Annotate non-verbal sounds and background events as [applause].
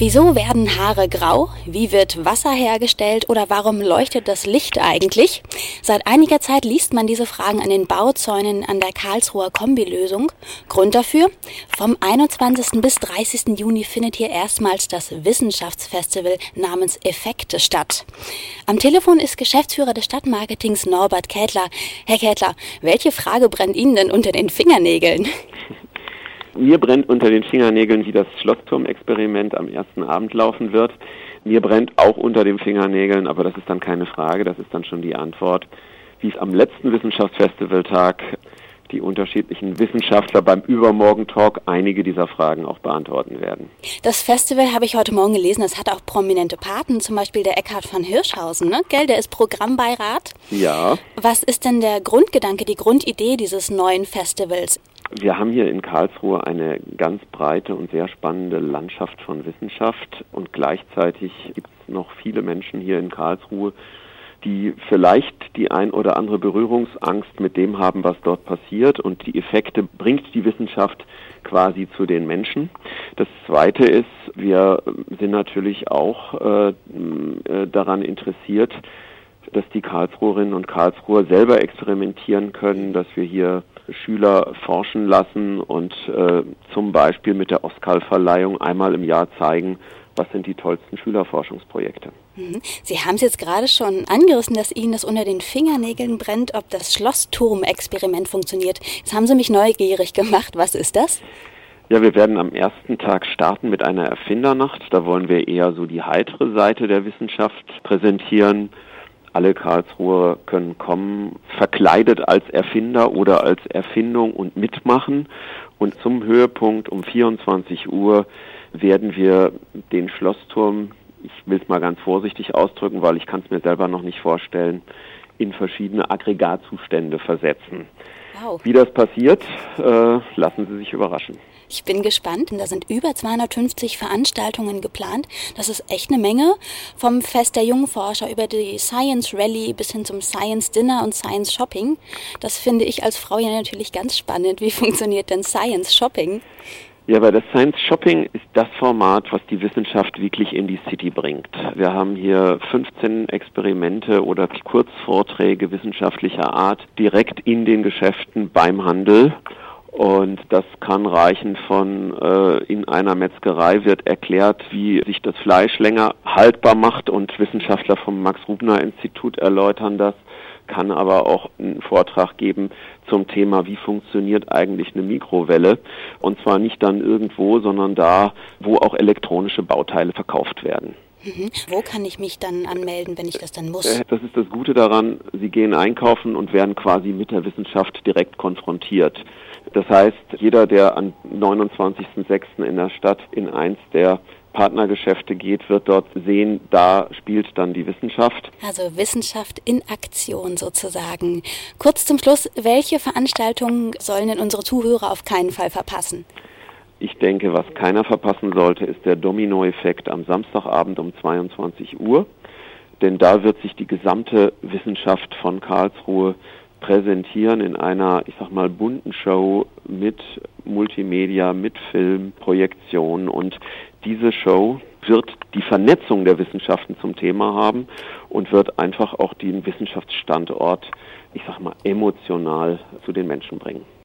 Wieso werden Haare grau? Wie wird Wasser hergestellt? Oder warum leuchtet das Licht eigentlich? Seit einiger Zeit liest man diese Fragen an den Bauzäunen an der Karlsruher Kombilösung. Grund dafür? Vom 21. bis 30. Juni findet hier erstmals das Wissenschaftsfestival namens Effekte statt. Am Telefon ist Geschäftsführer des Stadtmarketings Norbert Kätler. Herr Kätler, welche Frage brennt Ihnen denn unter den Fingernägeln? Mir brennt unter den Fingernägeln, wie das Schlossturm-Experiment am ersten Abend laufen wird. Mir brennt auch unter den Fingernägeln, aber das ist dann keine Frage, das ist dann schon die Antwort, wie es am letzten Wissenschaftsfestivaltag die unterschiedlichen Wissenschaftler beim Übermorgen-Talk einige dieser Fragen auch beantworten werden. Das Festival habe ich heute Morgen gelesen, das hat auch prominente Paten, zum Beispiel der Eckhard von Hirschhausen, ne? Gell, der ist Programmbeirat. Ja. Was ist denn der Grundgedanke, die Grundidee dieses neuen Festivals? Wir haben hier in Karlsruhe eine ganz breite und sehr spannende Landschaft von Wissenschaft und gleichzeitig gibt es noch viele Menschen hier in Karlsruhe, die vielleicht die ein oder andere Berührungsangst mit dem haben, was dort passiert und die Effekte bringt die Wissenschaft quasi zu den Menschen. Das Zweite ist, wir sind natürlich auch äh, äh daran interessiert, dass die Karlsruherinnen und Karlsruher selber experimentieren können, dass wir hier Schüler forschen lassen und äh, zum Beispiel mit der Oscar-Verleihung einmal im Jahr zeigen, was sind die tollsten Schülerforschungsprojekte. Mhm. Sie haben es jetzt gerade schon angerissen, dass Ihnen das unter den Fingernägeln brennt, ob das Schlossturm-Experiment funktioniert. Jetzt haben Sie mich neugierig gemacht. Was ist das? Ja, wir werden am ersten Tag starten mit einer Erfindernacht. Da wollen wir eher so die heitere Seite der Wissenschaft präsentieren. Alle Karlsruher können kommen, verkleidet als Erfinder oder als Erfindung und mitmachen. Und zum Höhepunkt um 24 Uhr werden wir den Schlossturm, ich will es mal ganz vorsichtig ausdrücken, weil ich kann es mir selber noch nicht vorstellen, in verschiedene Aggregatzustände versetzen. Wow. Wie das passiert, äh, lassen Sie sich überraschen. Ich bin gespannt. Da sind über 250 Veranstaltungen geplant. Das ist echt eine Menge. Vom Fest der Jungforscher über die Science Rally bis hin zum Science Dinner und Science Shopping. Das finde ich als Frau ja natürlich ganz spannend. Wie [laughs] funktioniert denn Science Shopping? Ja, aber das Science Shopping ist das Format, was die Wissenschaft wirklich in die City bringt. Wir haben hier 15 Experimente oder Kurzvorträge wissenschaftlicher Art direkt in den Geschäften beim Handel und das kann reichen von äh, in einer Metzgerei wird erklärt, wie sich das Fleisch länger haltbar macht und Wissenschaftler vom Max-Rubner-Institut erläutern das, kann aber auch einen Vortrag geben zum Thema, wie funktioniert eigentlich eine Mikrowelle. Und zwar nicht dann irgendwo, sondern da, wo auch elektronische Bauteile verkauft werden. Mhm. Wo kann ich mich dann anmelden, wenn ich das dann muss? Äh, das ist das Gute daran, Sie gehen einkaufen und werden quasi mit der Wissenschaft direkt konfrontiert. Das heißt, jeder, der am 29.06. in der Stadt in eins der Partnergeschäfte geht, wird dort sehen, da spielt dann die Wissenschaft. Also Wissenschaft in Aktion sozusagen. Kurz zum Schluss, welche Veranstaltungen sollen denn unsere Zuhörer auf keinen Fall verpassen? Ich denke, was keiner verpassen sollte, ist der Dominoeffekt am Samstagabend um 22 Uhr. Denn da wird sich die gesamte Wissenschaft von Karlsruhe präsentieren in einer, ich sag mal, bunten Show mit Multimedia, mit Film, Projektion und diese Show wird die Vernetzung der Wissenschaften zum Thema haben und wird einfach auch den Wissenschaftsstandort, ich sag mal, emotional zu den Menschen bringen.